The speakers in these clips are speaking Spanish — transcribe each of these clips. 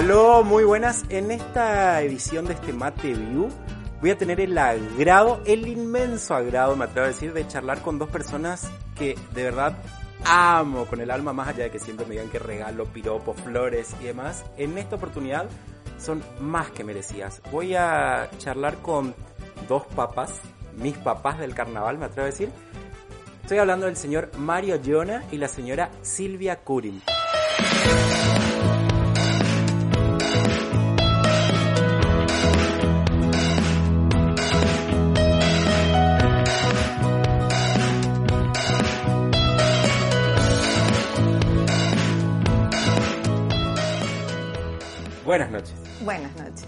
Aló, muy buenas. En esta edición de este Mate View voy a tener el agrado, el inmenso agrado, me atrevo a decir, de charlar con dos personas que de verdad amo con el alma, más allá de que siempre me digan que regalo, piropo, flores y demás. En esta oportunidad son más que merecidas. Voy a charlar con dos papas, mis papás del carnaval, me atrevo a decir. Estoy hablando del señor Mario Giona y la señora Silvia Curin. Buenas noches. Buenas noches.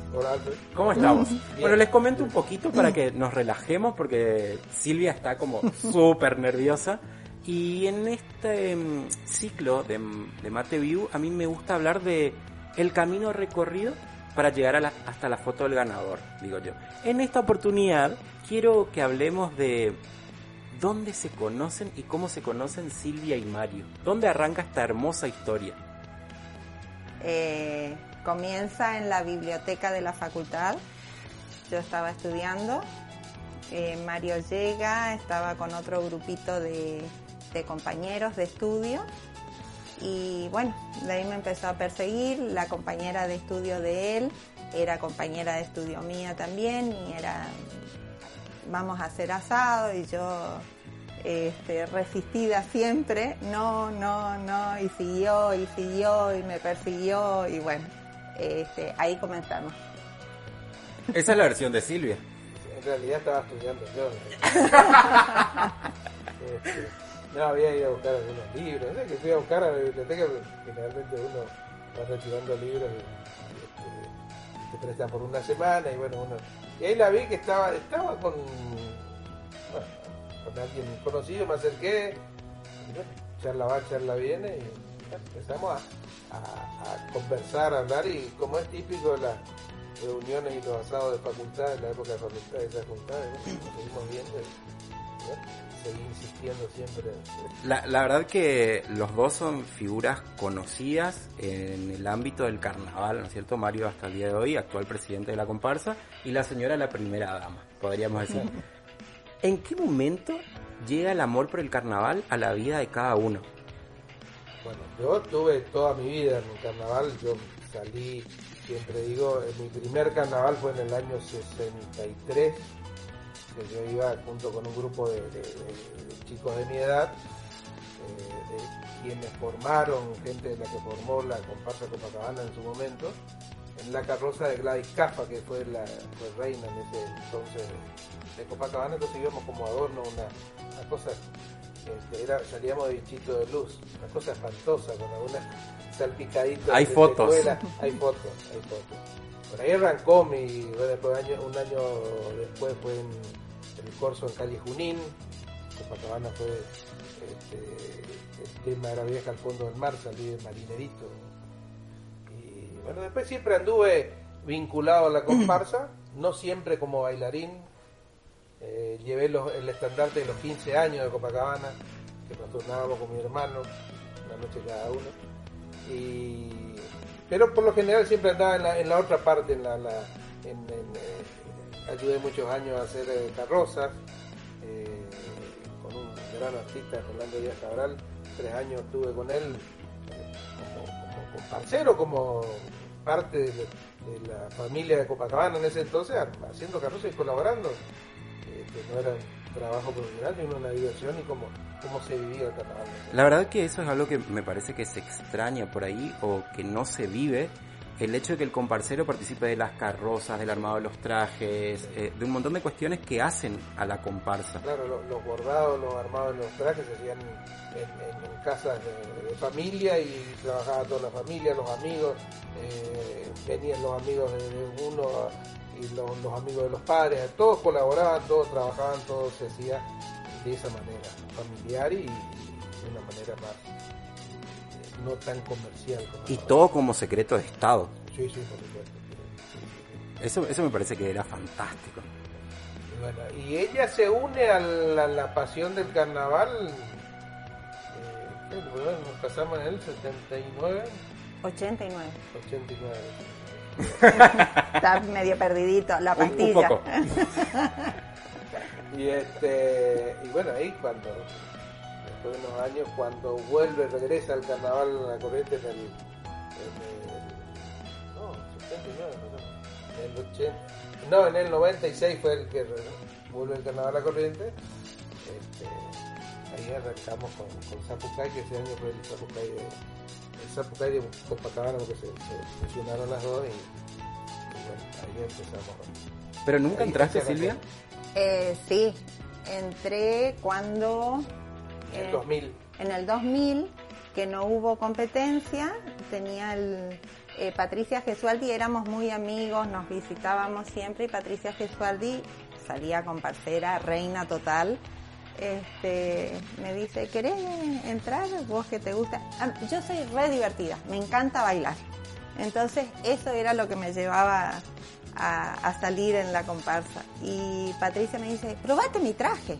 ¿Cómo estamos? Bueno, les comento un poquito para que nos relajemos porque Silvia está como súper nerviosa. Y en este mm, ciclo de, de Mate View a mí me gusta hablar de el camino recorrido para llegar a la- hasta la foto del ganador, digo yo. En esta oportunidad quiero que hablemos de dónde se conocen y cómo se conocen Silvia y Mario. ¿Dónde arranca esta hermosa historia? Eh, comienza en la biblioteca de la facultad. Yo estaba estudiando. eh, Mario llega, estaba con otro grupito de, compañeros de estudio. Y bueno, de ahí me empezó a perseguir. La compañera de estudio de él era compañera de estudio mía también. Y era, vamos a hacer asado. Y yo este, resistida siempre, no, no, no, y siguió, y siguió, y me persiguió, y bueno, este, ahí comenzamos. Esa es la versión de Silvia. En realidad estaba estudiando yo. Este, no, había ido a buscar algunos libros. Que fui a buscar a la biblioteca, porque generalmente uno va retirando libros y, este, te prestan por una semana y bueno, uno... Y ahí la vi que estaba, estaba con, bueno, con alguien conocido, me acerqué, y bueno, charla va, charla viene y empezamos a, a- a conversar, a hablar y como es típico las reuniones y los asados de facultad, en la época de facultad, de facultad, nos seguimos viendo seguí insistiendo siempre. La, la verdad que los dos son figuras conocidas en el ámbito del carnaval, ¿no es cierto? Mario hasta el día de hoy, actual presidente de la comparsa, y la señora la primera dama, podríamos decir. ¿En qué momento llega el amor por el carnaval a la vida de cada uno? Bueno, yo tuve toda mi vida en un carnaval, yo salí, siempre digo, en mi primer carnaval fue en el año 63, que yo iba junto con un grupo de, chicos de mi edad, eh, de quienes formaron, gente de la que formó la comparsa Copacabana en su momento, en la carroza de Gladys Caffa, que fue la reina en ese entonces de Copacabana, entonces íbamos como adorno, una, una cosa este, era, salíamos de bichito de luz, una cosa espantosa con algunas salpicaditas. Hay de fotos. secuela. Hay fotos, hay fotos. Por ahí arrancó mi, bueno, año, un año después fue en el corso en Cali Junín, Copacabana fue, este, el tema era vieja al fondo del mar, salí de marinerito. Y bueno, después siempre anduve vinculado a la comparsa, no siempre como bailarín, eh, llevé el estandarte de los 15 años de Copacabana, que nos turnábamos con mi hermano, una noche cada uno. Y, pero por lo general siempre andaba en la, otra parte, en la, la- eh, ayudé muchos años a hacer eh, carrozas, con un gran artista, Rolando Díaz Cabral, tres años estuve con él como, como comparsero, como parte de, de la familia de Copacabana en ese entonces, haciendo carrozas y colaborando que no eran trabajo profesional, sino una diversión y cómo se vivía el carnaval. La verdad que eso es algo que me parece que se extraña por ahí o que no se vive. El hecho de que el comparsero participe de las carrozas, del armado de los trajes, eh, de un montón de cuestiones que hacen a la comparsa. Claro, los, los bordados, los armados de los trajes se hacían en, en- en casas de, de familia y trabajaba toda la familia, los amigos, eh, venían los amigos de, de uno y los, los amigos de los padres, todos colaboraban, todos trabajaban, todo se hacía de esa manera, familiar y, y de una manera más eh, no tan comercial. como Y ahora. todo como secreto de Estado. Sí, sí, por supuesto. Eso, eso me parece que era fantástico. Y bueno, y ella se une a la, la pasión del carnaval. eh, nos casamos en el 79, 89. 89. Está medio perdidito, la Un, un pastilla. poco. Y este y bueno, ahí cuando, después de unos años, cuando vuelve, regresa al carnaval a la corriente en el, en el no, 79, no, en el 80, no, en el 96 fue el que vuelve el carnaval a la corriente. Este, ahí arrancamos con, con Zapucay, que ese año fue el Zapucay de, el Zapucay de Copacabana, porque se, se fusionaron las dos y, y bueno, ahí empezamos. Pero nunca Ahí entraste, Silvia. Eh, sí, entré cuando... En el eh, 2000. en el 2000, que no hubo competencia, tenía el... eh, Patricia Gesualdi, éramos muy amigos, nos visitábamos siempre y Patricia Gesualdi salía con parcera, reina total. Este, me dice, ¿querés entrar? ¿Vos que te gusta? Ah, Yo soy re divertida, me encanta bailar. Entonces eso era lo que me llevaba a, salir en la comparsa. Y Patricia me dice, probate mi traje.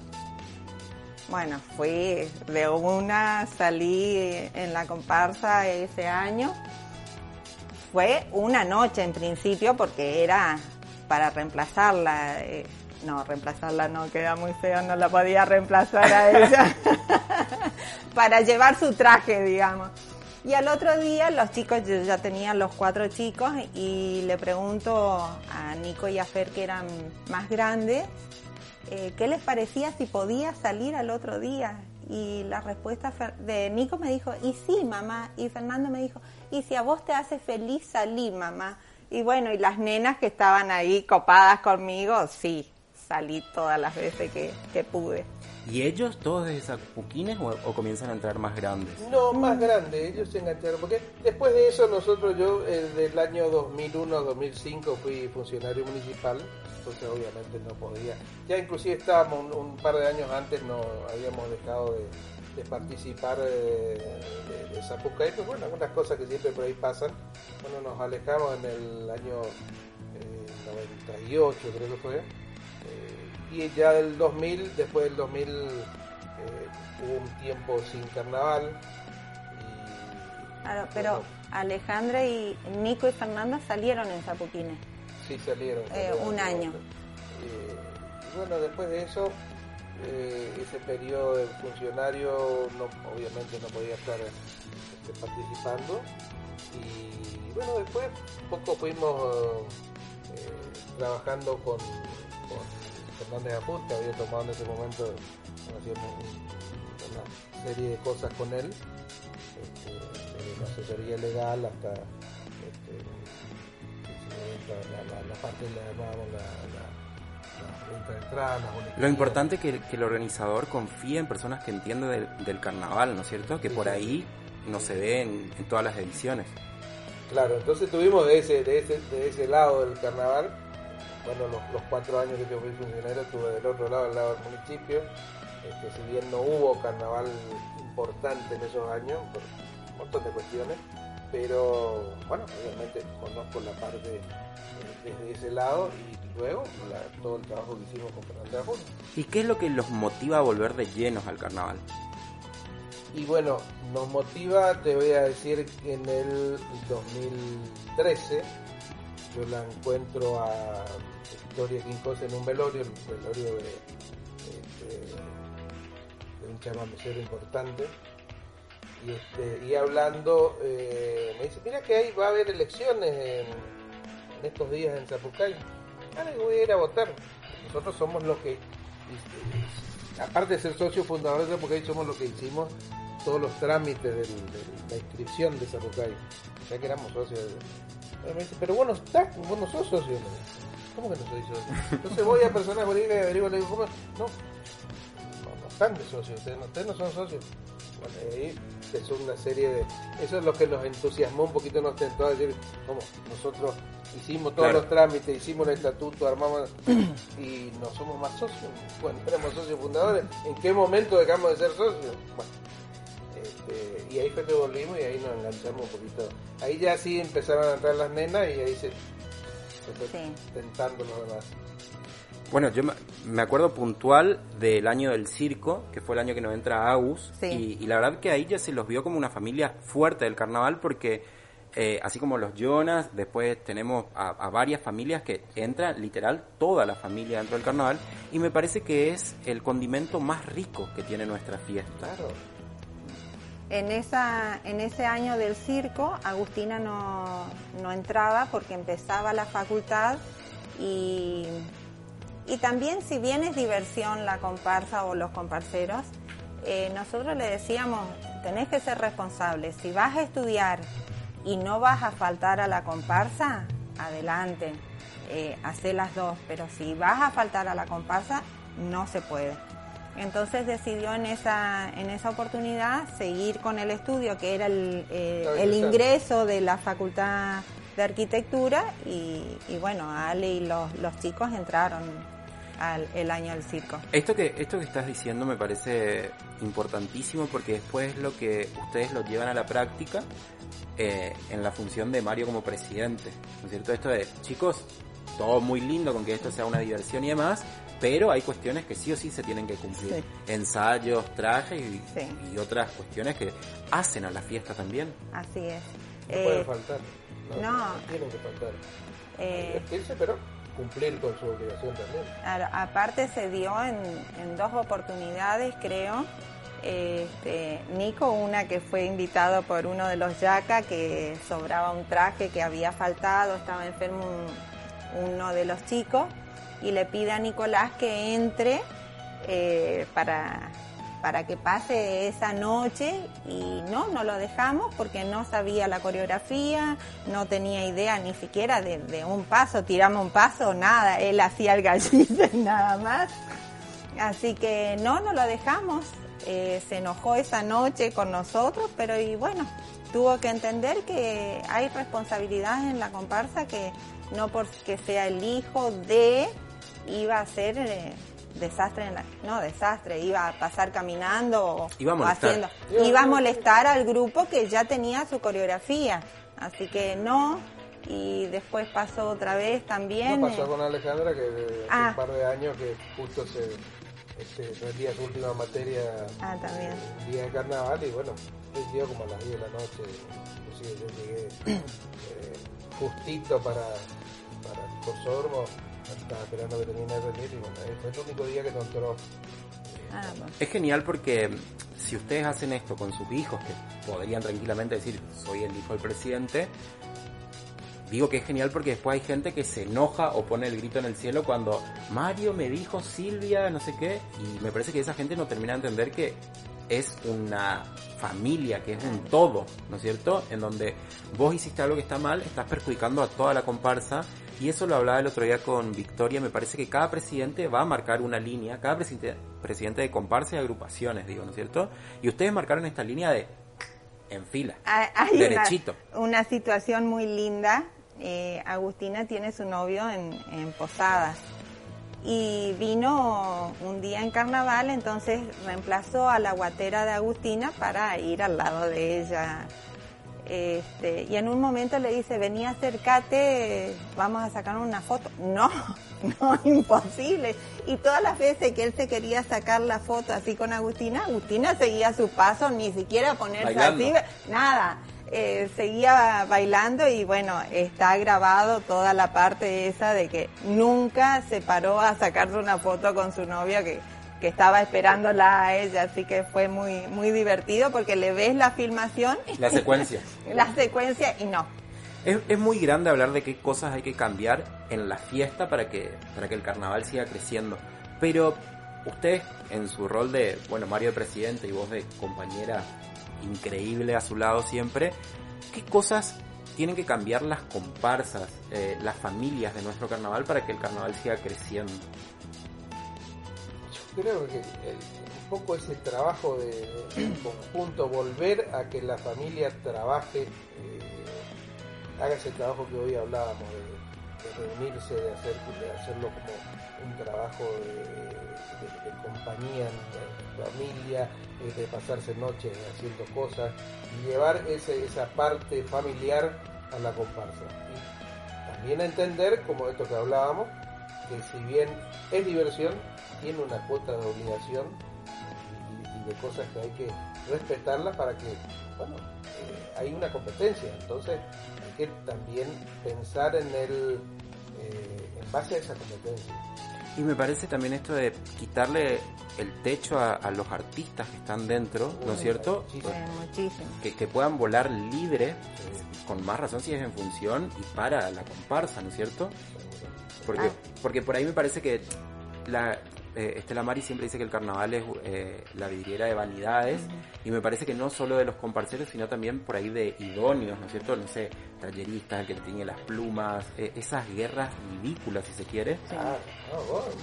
Bueno, fui de una, salí en la comparsa ese año. Fue una noche en principio porque era para reemplazarla. eh, no, reemplazarla no, queda muy feo, no la podía reemplazar a ella. para llevar su traje, digamos. Y al otro día los chicos, yo ya tenía los cuatro chicos y le pregunto a Nico y a Fer que eran más grandes, eh, ¿qué les parecía si podía salir al otro día? Y la respuesta de Nico me dijo, y sí, mamá. Y Fernando me dijo, y si a vos te hace feliz, salí, mamá. Y bueno, y las nenas que estaban ahí copadas conmigo, sí, salí todas las veces que, que pude. ¿Y ellos todos desde Zapuquines o, o comienzan a entrar más grandes? No, más grande, ellos se engancharon, porque después de eso nosotros, yo eh, del año 2001-2005 fui funcionario municipal, entonces obviamente no podía, ya inclusive estábamos un, un par de años antes, no habíamos dejado de, de participar eh, de, de Zapucay, pues bueno, algunas cosas que siempre por ahí pasan, bueno, nos alejamos en el año eh, 98 creo que fue, y ya del 2000, después del 2000 eh, hubo un tiempo sin carnaval. Y, Claro, pero bueno, Alejandra y Nico y Fernando salieron en Zapuquines. sí salieron. eh, salieron, un año. Eh, y bueno, después de eso, ese periodo de funcionario, no, obviamente no podía estar este, participando. Y bueno, después poco fuimos trabajando con, con Fernández que había tomado en ese momento hacíamos un- una serie de cosas con él, este, desde la asesoría legal hasta este, la, la- la parte de la, la, de entradas. Lo importante es que, que el organizador confíe en personas que entienden del, del carnaval, ¿no es cierto? Que Sí, por sí. ahí no se ve en, en todas las ediciones. Claro, entonces tuvimos de ese, de ese, de ese lado del carnaval, bueno, los, los cuatro años que yo fui funcionario estuve del otro lado, al lado del municipio, este, si bien no hubo carnaval importante en esos años, por un montón de cuestiones, pero bueno, obviamente conozco la parte desde ese lado y luego la- todo el trabajo que hicimos con Fernando. ¿Y qué es lo que los motiva a volver de llenos al carnaval? Y bueno, nos motiva, te voy a decir, que en el 2013 yo la encuentro a Victoria Quincos en un velorio, el velorio de, este, de un chamamecero importante. Y, este, y hablando, eh, me dice, mira que ahí va a haber elecciones en, estos días en Zapucay. Ah, voy a ir a votar. Nosotros somos los que aparte de ser socio fundador, porque ahí somos lo que hicimos todos los trámites de la inscripción de Sarucay. Ya que éramos socios. pero bueno, estás, vos no sos socio. ¿Cómo que no soy socio? Entonces voy a personas por ahí y averiguo, le digo, ¿cómo? No, no, están de socios, ustedes no, ustedes no son socios. Bueno, ahí es una serie de... Eso es lo que nos entusiasmó un poquito, nos tentó a decir, ¿cómo? Nosotros hicimos todos los trámites, hicimos el estatuto, armamos y no somos más socios. Bueno, éramos socios fundadores. ¿En qué momento dejamos de ser socios? Bueno, este, y ahí fue que volvimos y ahí nos enganchamos un poquito. Ahí ya sí empezaron a entrar las nenas y ahí se, tentando los demás. Bueno, yo me acuerdo puntual del año del circo, que fue el año que nos entra Agus, y, y, la verdad que ahí ya se los vio como una familia fuerte del carnaval porque eh, así como los Jonas, después tenemos a, varias familias que entran, literal, toda la familia dentro del carnaval, y me parece que es el condimento más rico que tiene nuestra fiesta. En, esa, en ese año del circo, Agustina no, no entraba porque empezaba la facultad y, y también si bien es diversión la comparsa o los comparseros, eh, nosotros le decíamos, tenés que ser responsable, si vas a estudiar y no vas a faltar a la comparsa, adelante, eh, las dos, pero si vas a faltar a la comparsa, no se puede. Entonces decidió en esa, en esa oportunidad seguir con el estudio, que era el, eh, ingreso de la Facultad de Arquitectura, y, bueno, Ale y los, los chicos entraron al, el año del circo. Esto que, esto que estás diciendo me parece importantísimo porque después lo que ustedes lo llevan a la práctica eh, en la función de Mario como presidente. ¿No es cierto? Esto de, chicos, todo muy lindo con que esto sea una diversión y demás, pero hay cuestiones que sí o sí se tienen que cumplir. Ensayos, trajes y, otras cuestiones que hacen a la fiesta también. Así es. No eh, puede faltar. No, tienen que faltar. Eh, pero cumplir con su obligación también. aparte se dio en, en dos oportunidades, creo, este, Nico, una que fue invitado por uno de los yaca que sobraba un traje que había faltado, estaba enfermo uno de los chicos y le pide a Nicolás que entre eh, para, para que pase esa noche y no, no lo dejamos porque no sabía la coreografía, no tenía idea ni siquiera de, un paso, tiramos un paso, nada, él hacía el gallito nada más. Así que no, no lo dejamos. Eh, se enojó esa noche con nosotros, pero y bueno, tuvo que entender que hay responsabilidades en la comparsa que no porque sea el hijo de iba a ser eh, desastre en la, no desastre iba a pasar caminando o iba a haciendo iba a molestar al grupo que ya tenía su coreografía así que no y después pasó otra vez también no pasó eh, con Alejandra que hace ah. un par de años que justo se este, rendía su última materia ah, también. el día de carnaval y bueno, día como a las 10 de la noche, inclusive yo llegué eh, justito para, para el Cosormo, estaba esperando que termine rendir y bueno, fue el único día que no entró. Ah, es genial porque si ustedes hacen esto con sus hijos, que podrían tranquilamente decir, soy el hijo del presidente, digo que es genial porque después hay gente que se enoja o pone el grito en el cielo cuando Mario me dijo Silvia, no sé qué, y me parece que esa gente no termina de entender que es una familia, que es un todo, ¿no es cierto? En donde vos hiciste algo que está mal, estás perjudicando a toda la comparsa, y eso lo hablaba el otro día con Victoria, me parece que cada presidente va a marcar una línea, cada presidente, presidente de comparsa y agrupaciones, digo, ¿no es cierto? Y ustedes marcaron esta línea de en fila, hay derechito. una situación muy linda eh, Agustina tiene su novio en, Posadas y vino un día en carnaval, entonces reemplazó a la guatera de Agustina para ir al lado de ella. Este, y en un momento le dice, vení acércate, vamos a sacar una foto. No, no, imposible. Y todas las veces que él se quería sacar la foto así con Agustina, Agustina seguía su paso, ni siquiera ponerse así, nada. Eh, seguía bailando y bueno, está grabado toda la parte esa de que nunca se paró a sacarse una foto con su novia que, que estaba esperándola a ella, así que fue muy, muy divertido porque le ves la filmación. La secuencia. la secuencia y no. Es, es, muy grande hablar de qué cosas hay que cambiar en la fiesta para que, para que el carnaval siga creciendo. Pero usted en su rol de, bueno, Mario de presidente y vos de compañera increíble a su lado siempre, ¿qué cosas tienen que cambiar las comparsas, eh, las familias de nuestro carnaval para que el carnaval siga creciendo? Creo que un poco ese trabajo de, de conjunto, volver a que la familia trabaje, eh, haga ese trabajo que hoy hablábamos, de, de reunirse, de, hacer, de hacerlo como un trabajo de, de- de compañía en familia, de pasarse noches haciendo cosas y llevar ese, esa parte familiar a la comparsa. Y también entender, como esto que hablábamos, que si bien es diversión, tiene una cuota de obligación y, y de cosas que hay que respetarlas para que, bueno, eh, hay una competencia, entonces hay que también pensar en el, eh, en base a esa competencia. Y me parece también esto de quitarle el techo a, a los artistas que están dentro, ¿no es cierto? Muchísimo. Que, que puedan volar libre, con más razón si es en función y para la comparsa, ¿no es cierto? Porque, Ah. porque por ahí me parece que la, eh, Estela Mari siempre dice que el carnaval es eh, la vidriera de vanidades y me parece que no solo de los comparseros sino también por ahí de idóneos, ¿no es cierto? No sé, talleristas, el que tiene las plumas, eh, esas guerras ridículas si se quiere. Sí. Ah,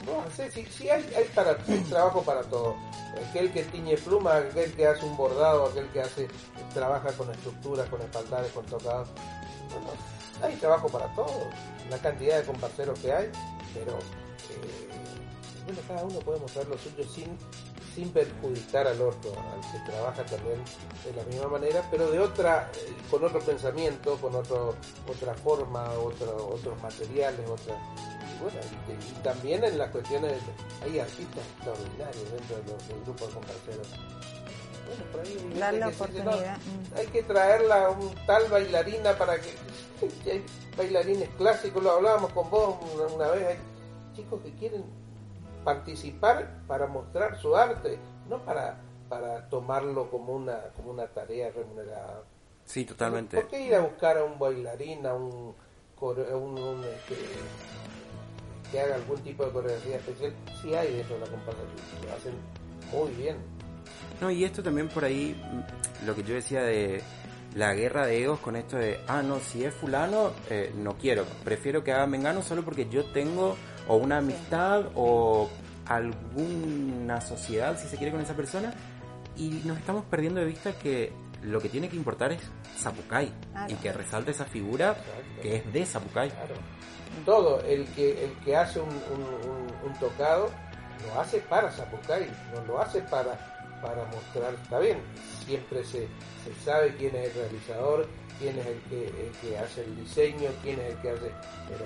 no, sí, hay, trabajo para todo. Aquel que tiñe pluma, aquel que hace un bordado, aquel que hace trabaja con estructuras, con espaldares, con tocados. Bueno, hay trabajo para todo. La cantidad de comparceros que hay, pero bueno, cada uno puede mostrar lo suyo sin, sin perjudicar al otro, al que trabaja también de la misma manera, pero de otra, eh, con otro pensamiento, con otro, otra forma, otro, otros materiales, otra y bueno, y, y también en las cuestiones, hay artistas extraordinarios dentro de los, del grupo de comparceros. Bueno, por ahí la que dice, no, oportunidad. mm. hay que traerla a un tal bailarina para que que hay bailarines clásicos, lo hablábamos con vos una, una vez, hay chicos que quieren participar para mostrar su arte, no para para tomarlo como una como una tarea remunerada. Sí, totalmente. ¿Por qué ir a buscar a un bailarín, a un, core- a un, un, este, que haga algún tipo de coreografía especial? Si hay de la comparsa, lo hacen muy bien. No, y esto también por ahí, mm, lo que yo decía de la guerra de egos con esto de, ah, no, si es fulano, eh, no quiero, prefiero que haga Mengano solo porque yo tengo o una amistad o alguna sociedad, si se quiere, con esa persona, y nos estamos perdiendo de vista que lo que tiene que importar es Zapucay, Claro. y que resalte esa figura Exacto. que es de Zapucay. Claro. Todo, el que, el que hace un, un- un- un tocado, lo hace para Zapucay, no lo hace para, para mostrar, está bien, siempre se, se sabe quién es el realizador, quién es el que, el que hace el diseño, quién es el que hace, pero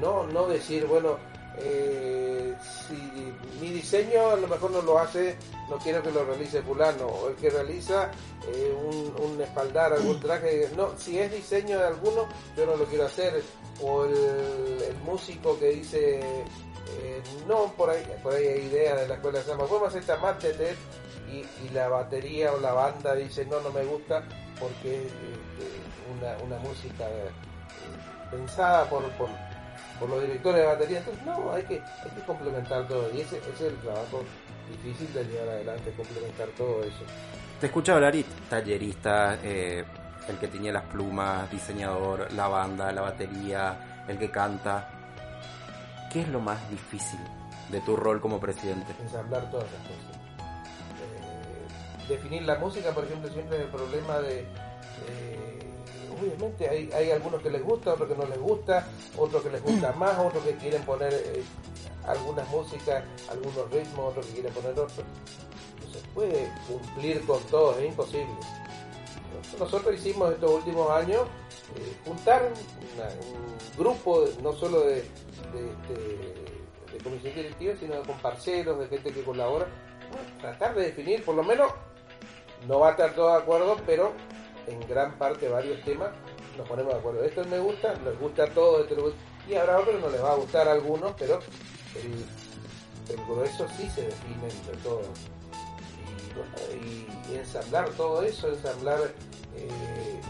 no, no decir, bueno, eh, si mi diseño a lo mejor no lo hace, no quiero que lo realice fulano, o el que realiza eh, un, un espaldar, algún traje, no, si es diseño de alguno, yo no lo quiero hacer, o el, músico que dice, eh, no, por ahí, por ahí hay idea de la escuela de samba, podemos hacer esta de y, y la batería o la banda dice, no, no me gusta, porque es una, una música pensada por, por los directores de batería, entonces no, hay que, hay que complementar todo, y ese, ese es el trabajo difícil de llevar adelante, complementar todo eso. Te escucho hablar y tallerista, eh, el que tiene las plumas, diseñador, la banda, la batería, el que canta. ¿Qué es lo más difícil de tu rol como presidente? ensamblar todas esas cosas. Eh, definir la música, por ejemplo, siempre es el problema de... eh, obviamente hay, hay algunos que les gusta, otros que no les gusta, otros que les gusta más, otros que quieren poner eh, algunas músicas, algunos ritmos, otros que quieren poner otros. No se puede cumplir con todo, es imposible. Nosotros hicimos estos últimos años eh, juntar una- un grupo, no solo de, de, de- de comisión directiva, sino con parceros, de gente que colabora, bueno, tratar de definir, por lo menos, no va a estar todo de acuerdo, pero en gran parte varios temas nos ponemos de acuerdo. Esto me gusta, les gusta todo, esto les gusta- y habrá otros no les va a gustar a algunos, pero el, grueso sí se define entre todos y, y- ensamblar todo eso, ensamblar eh,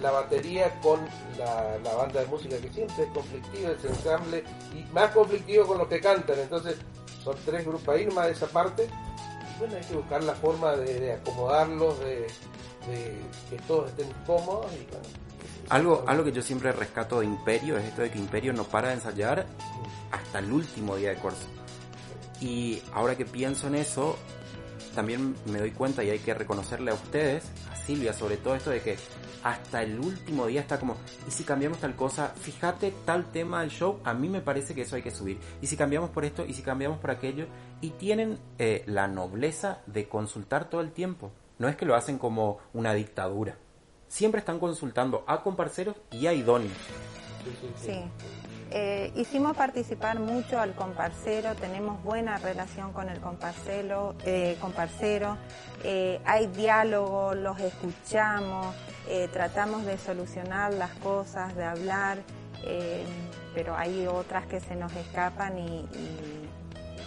la batería con la, banda de música que siempre es conflictiva, ese ensamble y más conflictivo con los que cantan, entonces son tres grupos ahí más de esa parte. Y bueno, hay que buscar la forma de, acomodarlos, de, que todos estén cómodos y bueno, algo, algo que yo siempre rescato de Imperio es esto de que Imperio no para de ensayar hasta el último día de curso. Y ahora que pienso en eso, también me doy cuenta y hay que reconocerle a ustedes, a Silvia sobre todo esto de que hasta el último día está como, y si cambiamos tal cosa, fíjate tal tema del show, a mí me parece que eso hay que subir. Y si cambiamos por esto, y si cambiamos por aquello, y tienen eh, la nobleza de consultar todo el tiempo. No es que lo hacen como una dictadura. Siempre están consultando a comparceros y a idóneos. Sí. Eh, hicimos participar mucho al comparcero, tenemos buena relación con el comparcero, eh, comparcero eh, hay diálogo, los escuchamos, eh, tratamos de solucionar las cosas, de hablar, pero hay otras que se nos escapan y,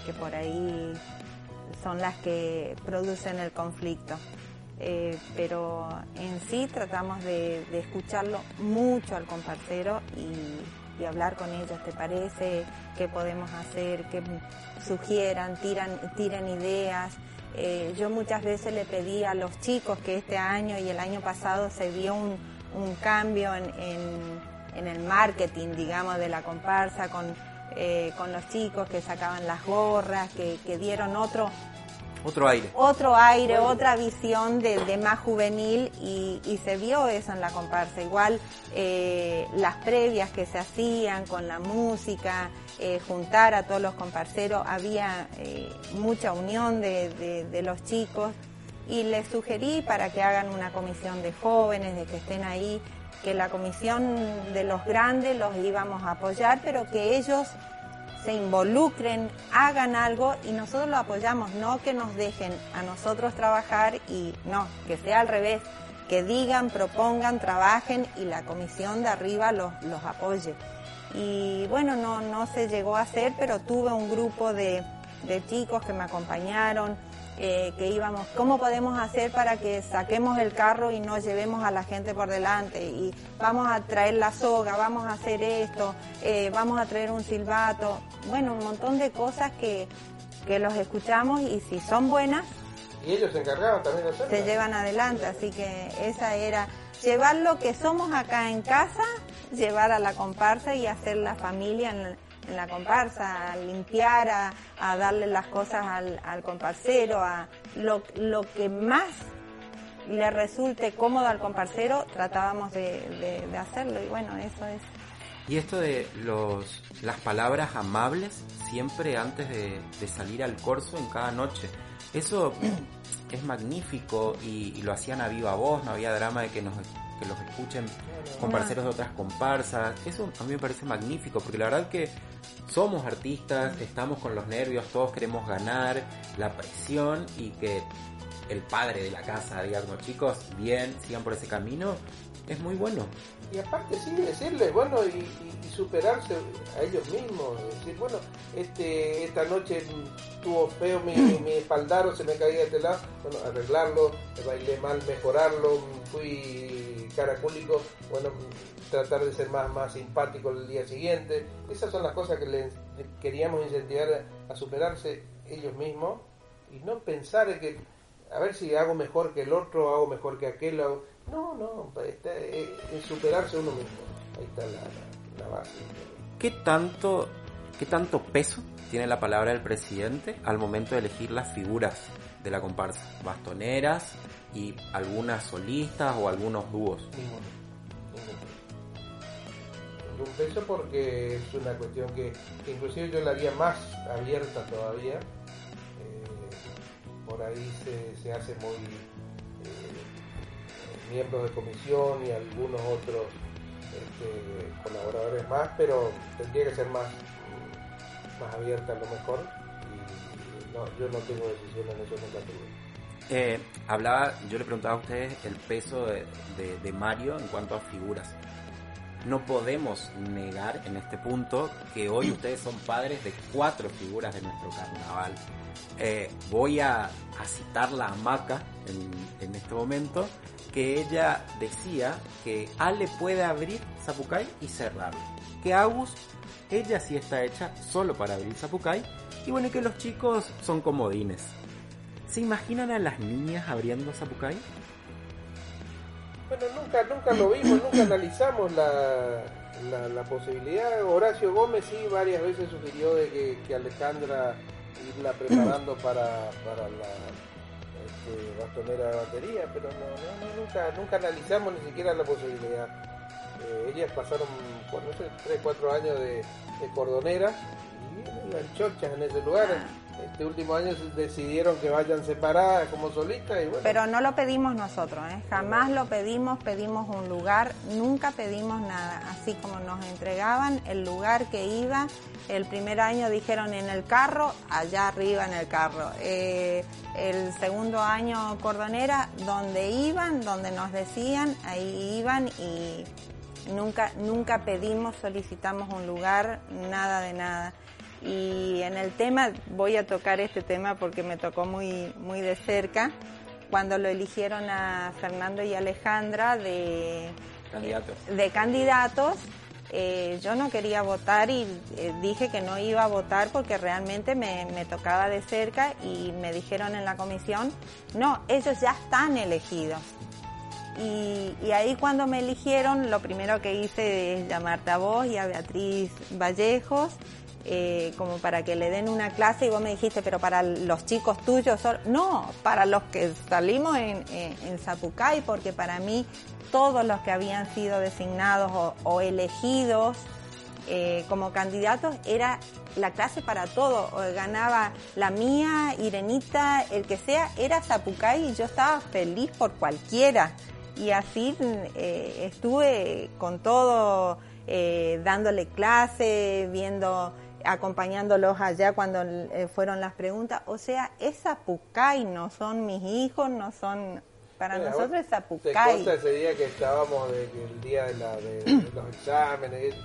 que por ahí son las que producen el conflicto. Pero en sí tratamos de, escucharlo mucho al comparcero y hablar con ellos, ¿te parece? ¿Qué podemos hacer? ¿Qué sugieran? Tiran, tiran ideas. Eh, yo muchas veces le pedí a los chicos que este año y el año pasado se vio un, cambio en, en, el marketing, digamos, de la comparsa con, eh, con los chicos que sacaban las gorras, que, que dieron otro, otro aire. Otro aire, otra visión de, más juvenil y, se vio eso en la comparsa. Igual eh, las previas que se hacían con la música, eh, juntar a todos los comparceros, había eh, mucha unión de, de, los chicos y les sugerí para que hagan una comisión de jóvenes, de que estén ahí, que la comisión de los grandes los íbamos a apoyar, pero que ellos se involucren, hagan algo y nosotros lo apoyamos, no que nos dejen a nosotros trabajar y no, que sea al revés, que digan, propongan, trabajen y la comisión de arriba los, los apoye. Y bueno, no, no se llegó a hacer, pero tuve un grupo de, de chicos que me acompañaron, eh, que íbamos, ¿cómo podemos hacer para que saquemos el carro y no llevemos a la gente por delante? Y vamos a traer la soga, vamos a hacer esto, eh, vamos a traer un silbato. Bueno, un montón de cosas que, que los escuchamos y si son buenas, y ellos se encargaban también de hacerlo. Se llevan adelante, así que esa era llevar lo que somos acá en casa, llevar a la comparsa y hacer la familia en, en la comparsa, a limpiar, a, darle las cosas al, al comparsero, a lo, que más le resulte cómodo al comparsero, tratábamos de, de, hacerlo y bueno, eso es. Y esto de los, las palabras amables siempre antes de, de salir al corso en cada noche. Eso es magnífico y, y, lo hacían a viva voz, no había drama de que nos que los escuchen comparceros de otras comparsas. Eso a mí me parece magnífico, porque la verdad que somos artistas, estamos con los nervios, todos queremos ganar, la presión y que el padre de la casa diga como chicos, bien, sigan por ese camino, es muy bueno. Y aparte sí, decirles, bueno, y, superarse a ellos mismos, decir, bueno, este esta noche tuvo feo mi, mi espaldar se me caía de este lado, bueno, arreglarlo, bailé mal, mejorarlo, fui caracúlico, bueno, tratar de ser más, más simpático el día siguiente. Esas son las cosas que les queríamos incentivar a superarse ellos mismos y no pensar en que a ver si hago mejor que el otro, hago mejor que aquel. No, no, es, superarse uno mismo. Ahí está la, la, base. ¿Qué tanto, ¿Qué tanto peso tiene la palabra del presidente al momento de elegir las figuras de la comparsa? Bastoneras y algunas solistas o algunos dúos. Un peso porque es una cuestión que, inclusive yo la haría más abierta todavía. Eh, por ahí se, se hace muy miembros de comisión y algunos otros este, colaboradores más, pero tendría que ser más, más abierta a lo mejor y no, yo no tengo decisión en eso, nunca tuve. Eh, hablaba, yo le preguntaba a ustedes el peso de, de, Mario en cuanto a figuras. No podemos negar en este punto que hoy ustedes son padres de cuatro figuras de nuestro carnaval. Eh, voy a, a, citar la hamaca en, en este momento que ella decía que Ale puede abrir Zapucay y cerrarlo. Que Agus, ella sí está hecha solo para abrir Zapucay Y bueno, que los chicos son comodines. ¿Se imaginan a las niñas abriendo Zapucay? Bueno, nunca, nunca lo vimos, nunca analizamos la, la, posibilidad. Horacio Gómez sí varias veces sugirió de que, Alejandra irla preparando para, para la este, bastonera de batería, pero no, nunca, nunca analizamos ni siquiera la posibilidad. Eh, ellas pasaron, por no sé, 3, 4 años de, de cordonera y iban chochas en ese lugar este último año decidieron que vayan separadas como solistas. Pero no lo pedimos nosotros, ¿eh? jamás lo pedimos, pedimos un lugar, nunca pedimos nada. Así como nos entregaban el lugar que iba, el primer año dijeron en el carro, allá arriba en el carro. Eh, el segundo año cordonera, donde iban, donde nos decían, ahí iban y nunca, nunca pedimos, solicitamos un lugar, nada de nada. Y en el tema, voy a tocar este tema porque me tocó muy, muy de cerca, cuando lo eligieron a Fernando y Alejandra de candidatos, de candidatos eh, yo no quería votar y eh, dije que no iba a votar porque realmente me, me, tocaba de cerca y me dijeron en la comisión, no, ellos ya están elegidos. Y, y, ahí cuando me eligieron, lo primero que hice es llamarte a vos y a Beatriz Vallejos eh, como para que le den una clase y vos me dijiste, pero para los chicos tuyos, no, para los que salimos en, en, Zapucay, porque para mí todos los que habían sido designados o, elegidos eh, como candidatos era la clase para todo, ganaba la mía, Irenita, el que sea, era Zapucay y yo estaba feliz por cualquiera. Y así eh, estuve con todo, dándole clase, viendo acompañándolos allá cuando eh, fueron las preguntas. O sea, es Apucay, no son mis hijos, no son... Para nosotros es Apucay. ese día que estábamos, de, el día de, los exámenes.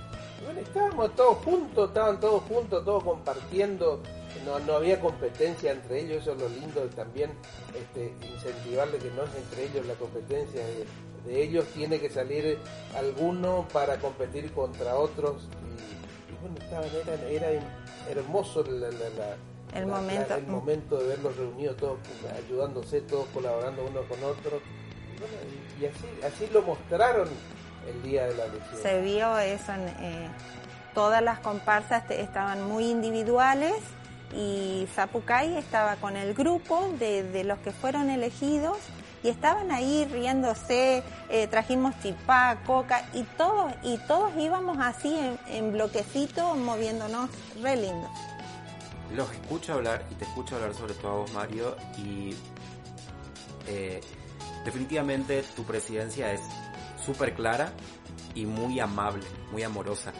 Bueno, estábamos todos juntos, estaban todos juntos, todos compartiendo. No, no había competencia entre ellos, eso es lo lindo también este, incentivarle que no es entre ellos la competencia. De, de ellos tiene que salir alguno para competir contra otros era, hermoso el momento. el momento de verlos reunidos todos ayudándose, todos colaborando uno con otro. Y, así, así lo mostraron el día de la elección. Se vio eso en eh, todas las comparsas estaban muy individuales y Zapucay estaba con el grupo de, de los que fueron elegidos y estaban ahí riéndose, eh, trajimos chipá, coca y todos, y todos íbamos así en, bloquecito moviéndonos re lindo. Los escucho hablar y te escucho hablar sobre todo a vos Mario y eh, definitivamente tu presidencia es súper clara y muy amable, muy amorosa.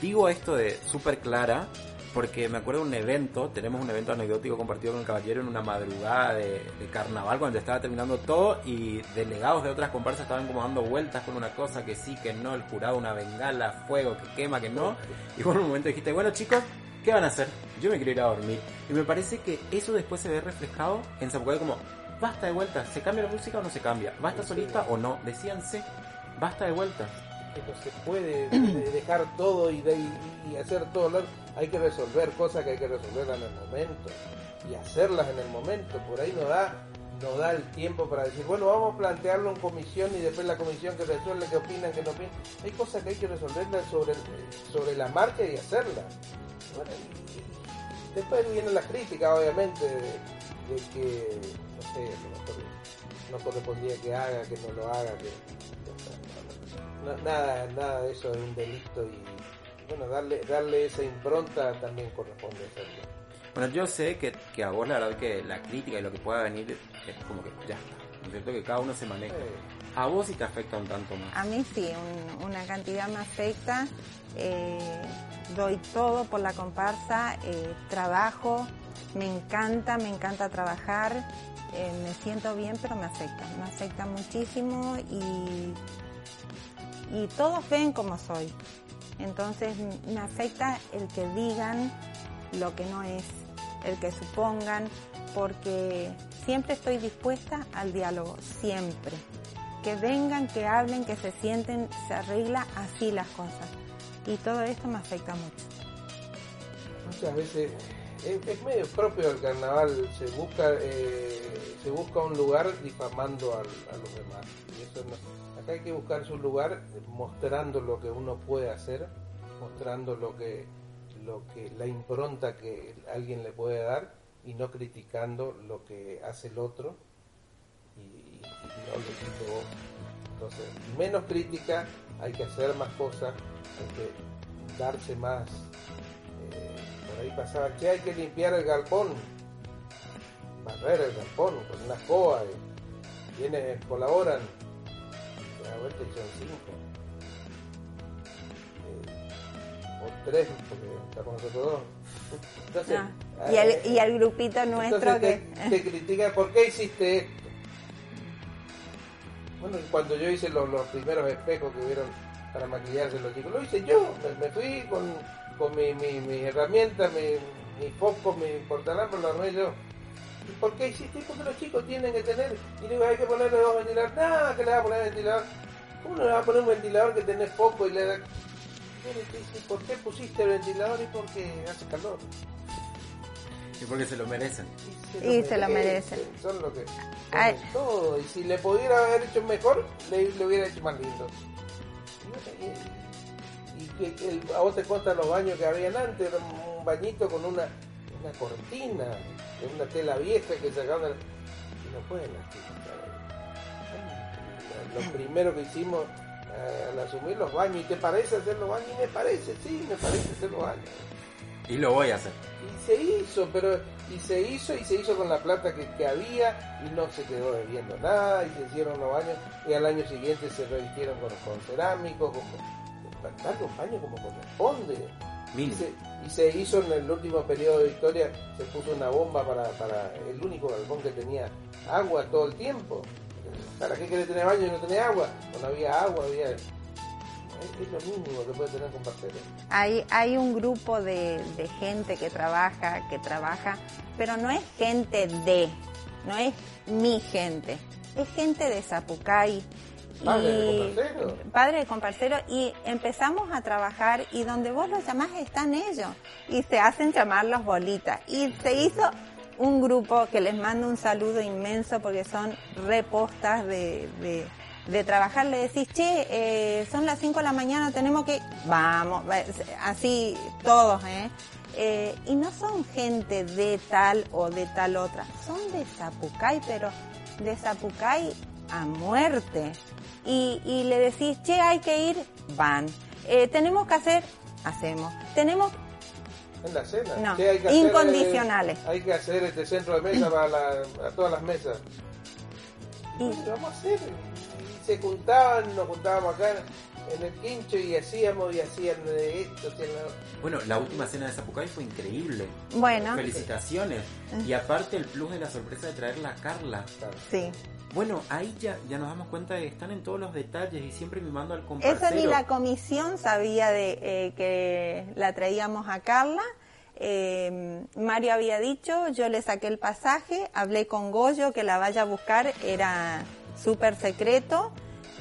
Digo esto de súper clara porque me acuerdo de un evento, tenemos un evento anecdótico compartido con el caballero en una madrugada de, carnaval cuando estaba terminando todo y delegados de otras comparsas estaban como dando vueltas con una cosa que sí, que no, el jurado, una bengala, fuego, que quema, que no. Y por un momento dijiste, bueno chicos, ¿qué van a hacer? Yo me quiero ir a dormir. Y me parece que eso después se ve reflejado en Zapucay como, basta de vueltas, ¿se cambia la música o no se cambia? ¿Basta solista o no? Decíanse, basta de vueltas que no se puede dejar todo y, y, hacer todo. Hay que resolver cosas que hay que resolver en el momento y hacerlas en el momento. Por ahí no da, no da el tiempo para decir, bueno, vamos a plantearlo en comisión y después la comisión que resuelve, que opinan, que no opinan. Hay cosas que hay que resolverlas sobre, sobre la marcha y hacerlas. después viene la crítica, obviamente, de, que, no sé, no correspondía que haga, que no lo haga, que nada, nada de eso es un delito y bueno, darle, darle esa impronta también corresponde hacerlo. Bueno, yo sé que, que a vos la verdad que la crítica y lo que pueda venir es como que ya está, ¿no es cierto? Que cada uno se maneja. ¿A vos sí te afecta un tanto más? A mí sí, una cantidad me afecta. Eh, doy todo por la comparsa, eh, trabajo, me encanta, me encanta trabajar, eh, me siento bien, pero me afecta, me afecta muchísimo y y todos ven como soy. Entonces me afecta el que digan lo que no es, el que supongan, porque siempre estoy dispuesta al diálogo, siempre. Que vengan, que hablen, que se sienten, se arregla así las cosas. Y todo esto me afecta mucho. Muchas veces es, medio propio del carnaval, se busca eh, se busca un lugar difamando al- a los demás. Y eso no- hay que buscar su lugar mostrando lo que uno puede hacer, mostrando lo que, lo que la impronta que alguien le puede dar y no criticando lo que hace el otro y, no lo hiciste vos. Entonces, menos crítica, hay que hacer más cosas, hay que darse más. eh, por ahí pasaba, che, hay que limpiar el galpón, barrer el galpón con una escoba, y vienen, colaboran, da vuelta y son cinco. Eh, o tres, porque estamos nosotros dos. Entonces, Ah, y, el, y el grupito nuestro que... te, te critican, ¿por qué hiciste esto? Bueno, cuando yo hice los, los primeros espejos que hubieron para maquillarse los chicos, lo hice yo, me, me fui con, con mi, mi, mi herramienta, mi, mi foco, mi portalampa, lo armé yo. ¿Y por qué hiciste? Porque los chicos tienen que tener, y digo, hay que ponerle dos ventiladores, nada, que le va a poner ventilador. ¿Cómo le va a poner un ventilador que tenés poco y le da... ¿Por qué pusiste el ventilador? Y porque hace calor. Y porque se lo merecen. Y se lo merecen. Son lo que Ay. ponen todo. Y si le pudiera haber hecho mejor, le, le hubiera hecho más lindo. Y, bueno, y- y que, que el- a vos te contan los baños que habían antes, un bañito con una, una cortina, de una tela vieja que sacaban. de la- Y no pueden Lo primero que hicimos eh, al asumir los baños, ¿y te parece hacer los baños? Y me parece, sí, me parece hacer los baños. Y lo voy a hacer. Y se hizo, pero y se hizo y se hizo con la plata que, que había y no se quedó debiendo nada y se hicieron los baños y al año siguiente se revistieron con, con cerámicos, con, con los baños como corresponde. Y se, y se hizo en el último periodo de historia, se puso una bomba para, para el único galpón que tenía agua todo el tiempo. ¿Para qué querés tener baño y no tenés agua? No había agua, había... Es, es lo mínimo que puede tener con parcelas. Hay, hay un grupo de, de gente que trabaja, que trabaja, pero no es gente de, no es mi gente, es gente de Zapucay. Padre de y- comparceros. Padre de comparceros y empezamos a trabajar y donde vos los llamás están ellos y se hacen llamar los bolitas y se hizo un grupo que les mando un saludo inmenso porque son repostas de, de, de trabajar. Le decís, che, eh, son las 5 de la mañana, tenemos que... Vamos, va- así todos, ¿eh? Eh, y no son gente de tal o de tal otra, son de Zapucay, pero de Zapucay a muerte. Y, y le decís, che, hay que ir, van. Eh, tenemos que hacer, hacemos. Tenemos, En la cena. No, ¿Qué hay que incondicionales. Hacer, eh, hay que hacer este centro de mesa para la- a todas las mesas. Y- Bueno, vamos a hacer. Y se juntaban, nos juntábamos acá en el quincho y hacíamos y hacían de esto, hacían lo- Bueno, la última cena de Zapucay fue increíble. bueno, Felicitaciones. Y aparte el plus de la sorpresa de traerla a Carla. claro. sí. Bueno, ahí ya, ya nos damos cuenta de que están en todos los detalles y siempre mimando al Eso comparcero. ni la comisión sabía de eh, que la traíamos a Carla. Eh, Mario había dicho, yo le saqué el pasaje, hablé con Goyo que la vaya a buscar, era súper secreto.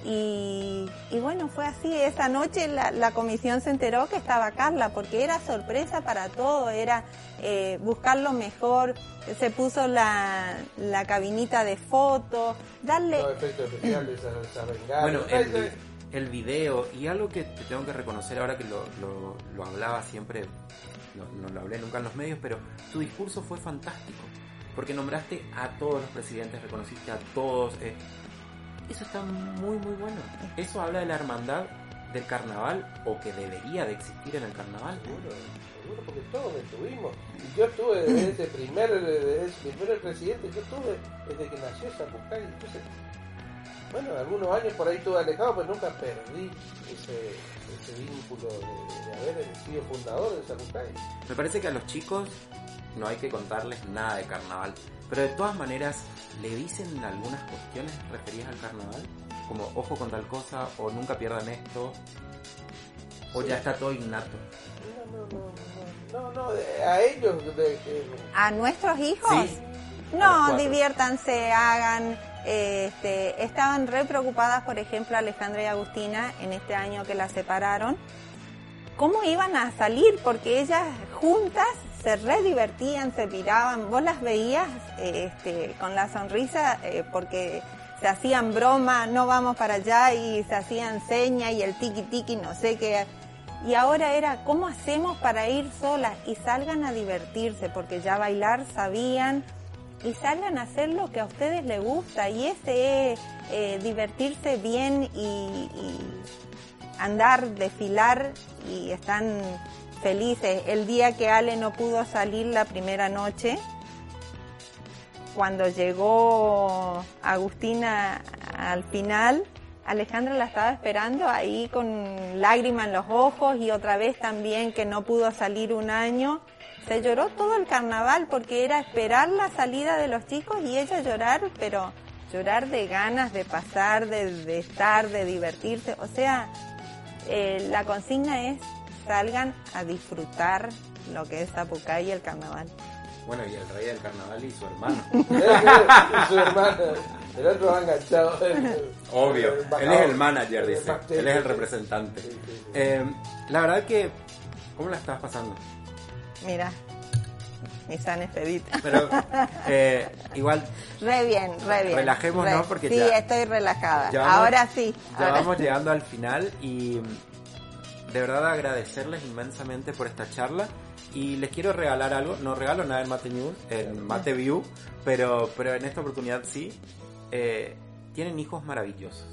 Y, y bueno, fue así. Esa noche la, la comisión se enteró que estaba Carla, porque era sorpresa para todo, era eh, buscar lo mejor. Se puso la, la cabinita de fotos, darle... Los efectos especiales. Bueno, el, el video y algo que te tengo que reconocer ahora que lo, lo, lo hablaba siempre, no, no lo hablé nunca en los medios, pero tu discurso fue fantástico. Porque nombraste a todos los presidentes, reconociste a todos. eh, eso está muy, muy bueno. Eso habla de la hermandad del carnaval o que debería de existir en el carnaval. Seguro, seguro, porque todos estuvimos. Y yo estuve desde ese primer, desde ese primer presidente, yo estuve desde que nació Zapucay. Entonces, bueno, algunos años por ahí estuve alejado, pero nunca perdí ese, ese vínculo de, de haber sido fundador de Zapucay. Me parece que a los chicos no hay que contarles nada de carnaval, pero de todas maneras le dicen algunas cuestiones referidas al carnaval, como ojo con tal cosa o nunca pierdan esto, o ya está todo innato. No, no, no, no, no, a ellos, de, de- ¿A nuestros hijos? Sí. No, diviértanse, hagan. Este, estaban re preocupadas, por ejemplo, Alejandra y Agustina en este año que las separaron. ¿Cómo iban a salir? Porque ellas juntas se re divertían, se miraban, vos las veías este, con la sonrisa eh, porque se hacían broma, no vamos para allá y se hacían señas y el tiki tiki, no sé qué. Y ahora era, ¿cómo hacemos para ir solas? Y salgan a divertirse, porque ya bailar sabían, y salgan a hacer lo que a ustedes les gusta, y ese es eh, divertirse bien y andar, desfilar, y están felices. El día que Ale no pudo salir la primera noche, cuando llegó Agustina al final, Alejandra la estaba esperando ahí con lágrimas en los ojos y otra vez también que no pudo salir un año. Se lloró todo el carnaval porque era esperar la salida de los chicos y ella llorar, pero llorar de ganas de pasar, de, estar, de divertirse. O sea, eh, la consigna es salgan a disfrutar lo que es Zapucay y el carnaval. Bueno, y el rey del carnaval y su hermano. su hermano. El otro va enganchado. Obvio. Él es el manager, dice. Él es el representante. Eh, la verdad que... ¿Cómo la estás pasando? Mira, mi sana expedita. Pero eh, igual... Re bien, re bien. Relajémonos porque sí, ya... estoy relajada. ahora sí. Ya vamos llegando al final y de verdad agradecerles inmensamente por esta charla y les quiero regalar algo. No regalo nada en Mate News, en Mate View, pero, pero en esta oportunidad sí. Eh, tienen hijos maravillosos.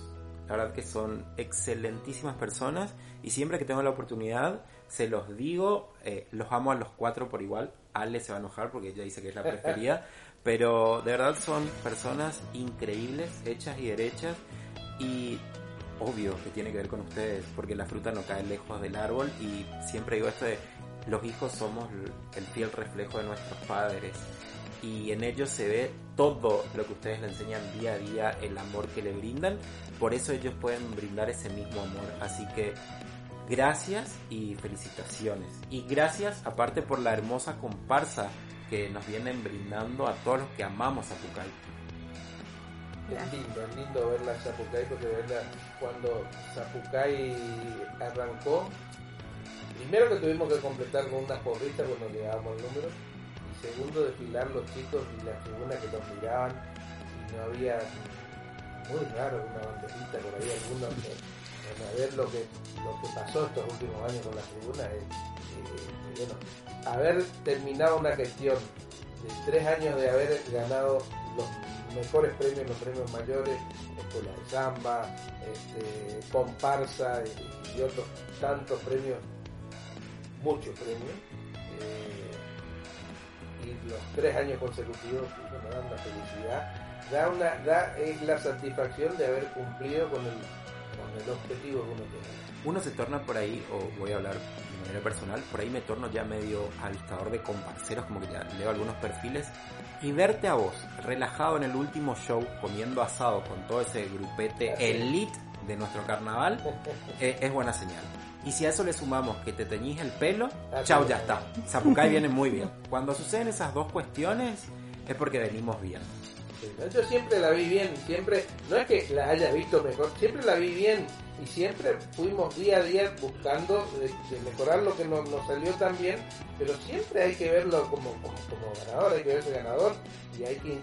La verdad que son excelentísimas personas y siempre que tengo la oportunidad se los digo, eh, los amo a los cuatro por igual. Ale se va a enojar porque ella dice que es la preferida, pero de verdad son personas increíbles, hechas y derechas y obvio que tiene que ver con ustedes porque la fruta no cae lejos del árbol y siempre digo esto de los hijos somos el fiel reflejo de nuestros padres y en ellos se ve todo lo que ustedes le enseñan día a día, el amor que le brindan, por eso ellos pueden brindar ese mismo amor. Así que gracias y felicitaciones. Y gracias aparte por la hermosa comparsa que nos vienen brindando a todos los que amamos a Pucay. Es lindo, es lindo verla a Zapucay porque verla cuando Zapucay arrancó primero que tuvimos que completar con unas porritas cuando llegábamos el número, y segundo desfilar los chicos y las figuras que nos miraban, y no había muy raro una banderita por ahí, algunos en a ver lo que, lo que pasó estos últimos años con la tribuna es, eh, bueno, haber terminado una gestión de tres años de haber ganado los mejores premios, los premios mayores, escuela de samba, este, comparsa y otros tantos premios muchos premios. Eh, y los tres años consecutivos me dan una felicidad. Da una, da es la satisfacción de haber cumplido con el, el objetivo que uno tiene. Uno se torna por ahí, o voy a hablar de manera personal, por ahí me torno ya medio avistador de comparceros, como que ya leo algunos perfiles, y verte a vos, relajado en el último show, comiendo asado con todo ese grupete elite de nuestro carnaval, eh, es buena señal. Y si a eso le sumamos que te teñís el pelo, ah, chao, ya está. Zapucay viene muy bien. Cuando suceden esas dos cuestiones, es porque venimos bien. Yo siempre la vi bien, siempre, no es que la haya visto mejor, siempre la vi bien y siempre fuimos día a día buscando mejorar lo que nos, salió tan bien, pero siempre hay que verlo como, como, ganador, hay que verse ganador y hay que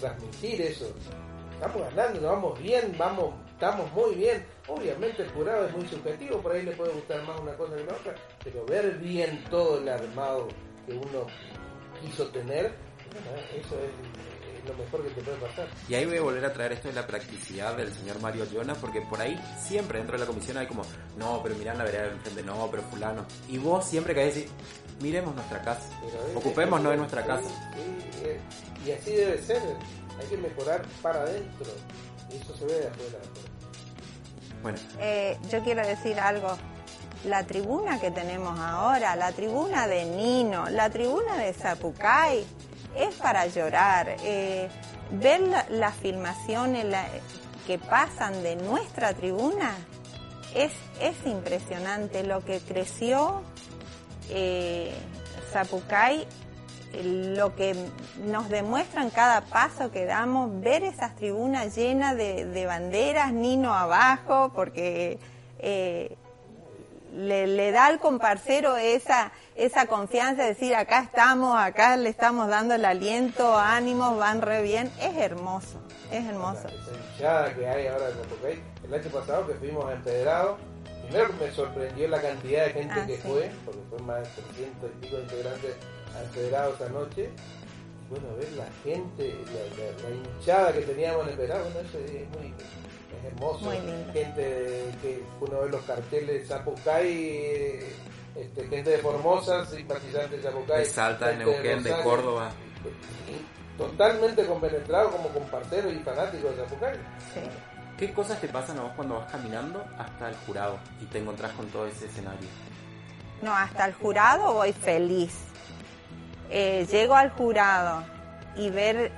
transmitir eso. Estamos ganando, vamos bien, vamos estamos muy bien. Obviamente el jurado es muy subjetivo, por ahí le puede gustar más una cosa que la otra, pero ver bien todo el armado que uno quiso tener, eso es, lo mejor que te puede pasar. Y ahí voy a volver a traer esto de la practicidad del señor Mario Jonas, porque por ahí siempre dentro de la comisión hay como, no, pero mirá la vereda enfrente, no, pero fulano. Y vos siempre que decís, miremos nuestra casa, ocupémonos de nuestra casa. Eh, y así debe ser, hay que mejorar para adentro, y eso se ve de afuera. Bueno. Eh, yo quiero decir algo. La tribuna que tenemos ahora, la tribuna de Nino, la tribuna de Zapucay, es para llorar. Eh, ver las filmaciones que pasan de nuestra tribuna es, es impresionante lo que creció eh, Zapucay lo que nos demuestran cada paso que damos, ver esas tribunas llenas de, banderas, Nino abajo, porque eh, le, le da al comparcero esa, esa confianza de decir acá estamos, acá le estamos dando el aliento, ánimos, van re bien, es hermoso, es hermoso. Esa hinchada que hay ahora en Zapucay. El año pasado que fuimos a Empedrado, primero me sorprendió la cantidad de gente Ah, que sí. fue, porque fue más de 300 y pico integrantes a Empedrado esa noche. Bueno, ver la gente, la, la- la hinchada que teníamos en Empedrado, bueno, eso es muy hermoso. Muy lindo. Gente que uno ve los carteles de Zapucay, este, gente de Formosa, simpatizantes de Zapucay. De Salta, de Neuquén, de Rosario. Córdoba. Totalmente compenetrado como compartero y fanático de Zapucay. Sí. ¿Qué cosas te pasan a vos cuando vas caminando hasta el jurado y te encontrás con todo ese escenario? No, hasta el jurado voy feliz. Eh, llego al jurado y ver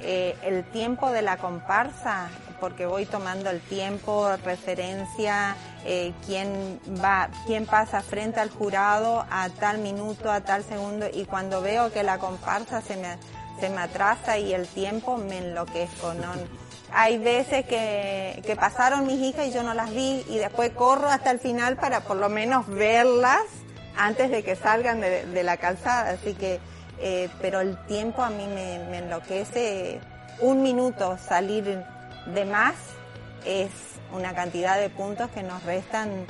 eh, el tiempo de la comparsa, porque voy tomando el tiempo, referencia, eh, quién va, quién pasa frente al jurado a tal minuto, a tal segundo, y cuando veo que la comparsa se me, se me atrasa y el tiempo me enloquezco, ¿no? Hay veces que, que pasaron mis hijas y yo no las vi y después corro hasta el final para por lo menos verlas antes de que salgan de, la calzada. Así que, eh, pero el tiempo a mí me enloquece. Un minuto salir de más es una cantidad de puntos que nos restan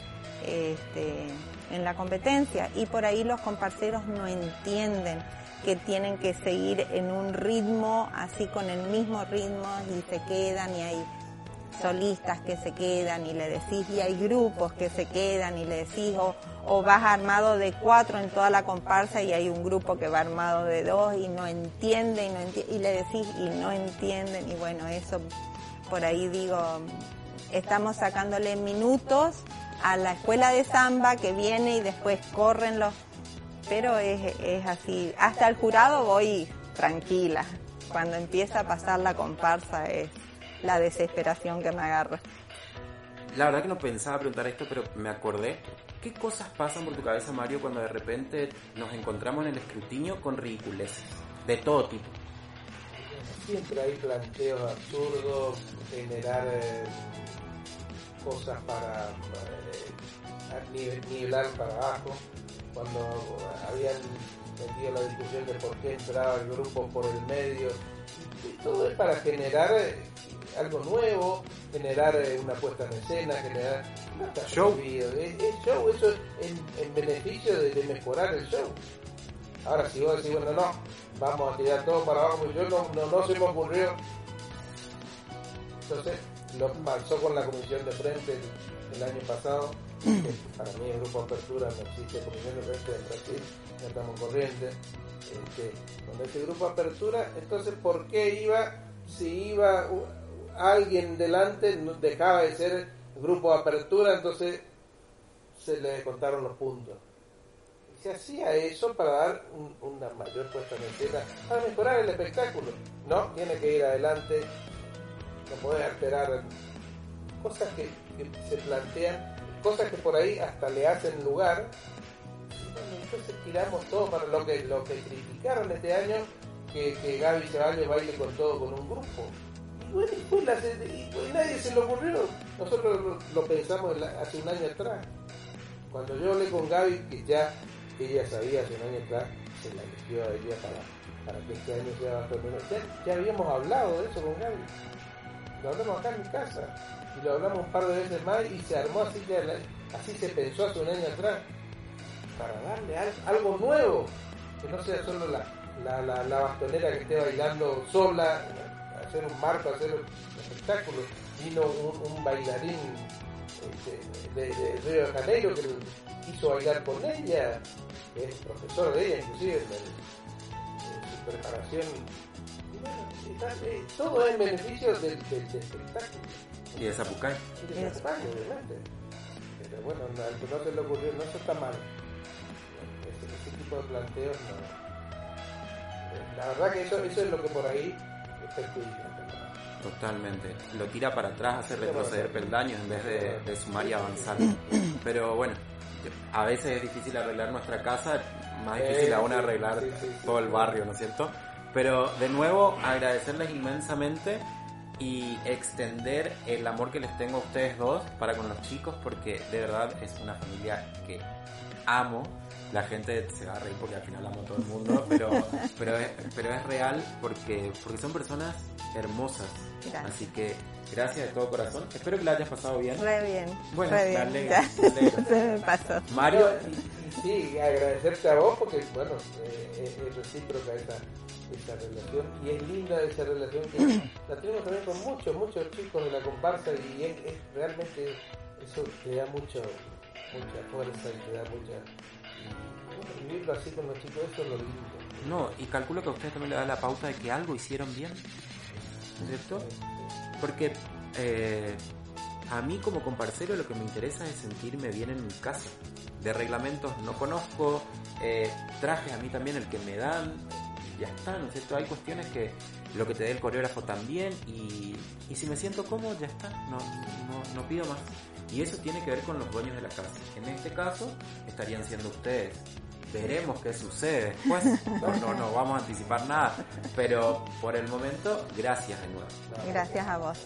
este, en la competencia. Y por ahí los comparceros no entienden que tienen que seguir en un ritmo, así con el mismo ritmo, y se quedan, y hay solistas que se quedan y le decís, y hay grupos que se quedan y le decís, o, o vas armado de cuatro en toda la comparsa y hay un grupo que va armado de dos y no entiende y, no enti- y le decís y no entienden y bueno, eso por ahí digo, estamos sacándole minutos a la escuela de samba que viene y después corren los... Pero es, es así, hasta el jurado voy tranquila. Cuando empieza a pasar la comparsa es la desesperación que me agarra. La verdad que no pensaba preguntar esto, pero me acordé. ¿Qué cosas pasan por tu cabeza, Mario, cuando de repente nos encontramos en el escrutinio con ridiculeces? De todo tipo. Siempre hay planteos absurdos, generar eh, cosas para eh, nive- nivelar para abajo. Cuando habían metido la discusión de por qué entraba el grupo por el medio. Y todo es para generar eh, algo nuevo, generar eh, una puesta en escena, generar no está Show. Es, es show, eso es en, en beneficio de, de mejorar el show. Ahora si vos decís, bueno, no, vamos a tirar todo para abajo, yo no, no, no se me ocurrió. Entonces, lo pasó con la comisión de frente el, el año pasado, para mí el grupo Apertura no existe comisión de frente en Brasil, no estamos corrientes. Este, con ese grupo Apertura, entonces, ¿por qué iba, si iba alguien delante, dejaba de ser grupo Apertura, entonces se le contaron los puntos? Se hacía eso para dar un- una mayor puesta en escena, para mejorar el espectáculo. No, tiene que ir adelante, no puede alterar cosas que, se plantean, cosas que por ahí hasta le hacen lugar. Entonces tiramos todo para lo que, lo que criticaron este año, que, que Gaby Ceballos baile con todo con un grupo. Y bueno, y fue la- y pues nadie se le ocurrió. Nosotros lo, lo pensamos hace un año atrás. Cuando yo hablé con Gaby, que ya ella sabía hace un año atrás, se la eligió a ella para, para que este año sea torneo. Ya, ya habíamos hablado de eso con Gaby. Lo hablamos acá en mi casa. Y lo hablamos un par de veces más y se armó así, la- así se pensó hace un año atrás. Para darle al- algo nuevo. Que no sea solo la, la, la, la bastonera que esté bailando sola, hacer un marco, hacer un espectáculo. Vino un, bailarín este, de, de Río de Janeiro que quiso bailar con ella, es profesor de ella inclusive en, su preparación. Y bueno, está- eh, todo en beneficio del, del- del espectáculo. Y de Zapucay. Y de espectáculo, obviamente. Pero bueno, no, al que no se le ocurrió, no, eso está mal. Ese, ese tipo de planteos no. Eh, La verdad que eso, eso es lo que por ahí perjudica. Totalmente. Lo tira para atrás, hace retroceder peldaños en vez de, de sumar y avanzar. Pero bueno, a veces es difícil arreglar nuestra casa, más difícil Eh, aún sí, arreglar sí, sí, sí. todo el barrio, ¿no es cierto? Pero de nuevo, agradecerles inmensamente y extender el amor que les tengo a ustedes dos para con los chicos porque de verdad es una familia que amo. La gente se va a reír porque al final amo a todo el mundo, pero, pero, es, pero es real porque, porque son personas hermosas. Gracias. Así que gracias de todo corazón. Espero que la hayas pasado bien. Re bien. Bueno, re bien. alegro, Ya. me alegro. Se me pasó. Mario, sí, agradecerte a vos porque, bueno, eh, es, es recíproca esa, esa relación y es linda esa relación que la tenemos también con muchos, muchos chicos de la comparsa y es, es realmente eso te da mucho, mucha fuerza y te da mucha... Y, vivirlo así con los chicos, eso es lo lindo. no, y calculo que a ustedes también le da la pauta de que algo hicieron bien. ¿Cierto? Porque eh, a mí como comparcero lo que me interesa es sentirme bien en mi casa. De reglamentos no conozco, eh, trajes a mí también el que me dan, ya está, ¿no es cierto? Hay cuestiones que lo que te dé el coreógrafo también y, si me siento cómodo ya está, no, no pido más. Y eso tiene que ver con los dueños de la casa. En este caso estarían siendo ustedes. Veremos qué sucede después. No, no, no vamos a anticipar nada. Pero por el momento, gracias de nuevo. Gracias a vos.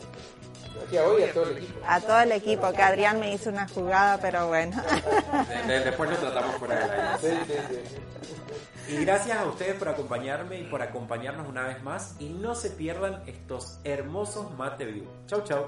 Gracias a vos y a todo el equipo. A todo el equipo, que Adrián me hizo una jugada, pero bueno. De- de- después lo tratamos del aire. Sí, sí, sí. Y gracias a ustedes por acompañarme y por acompañarnos una vez más. Y no se pierdan estos hermosos Mate View. Chau, chau.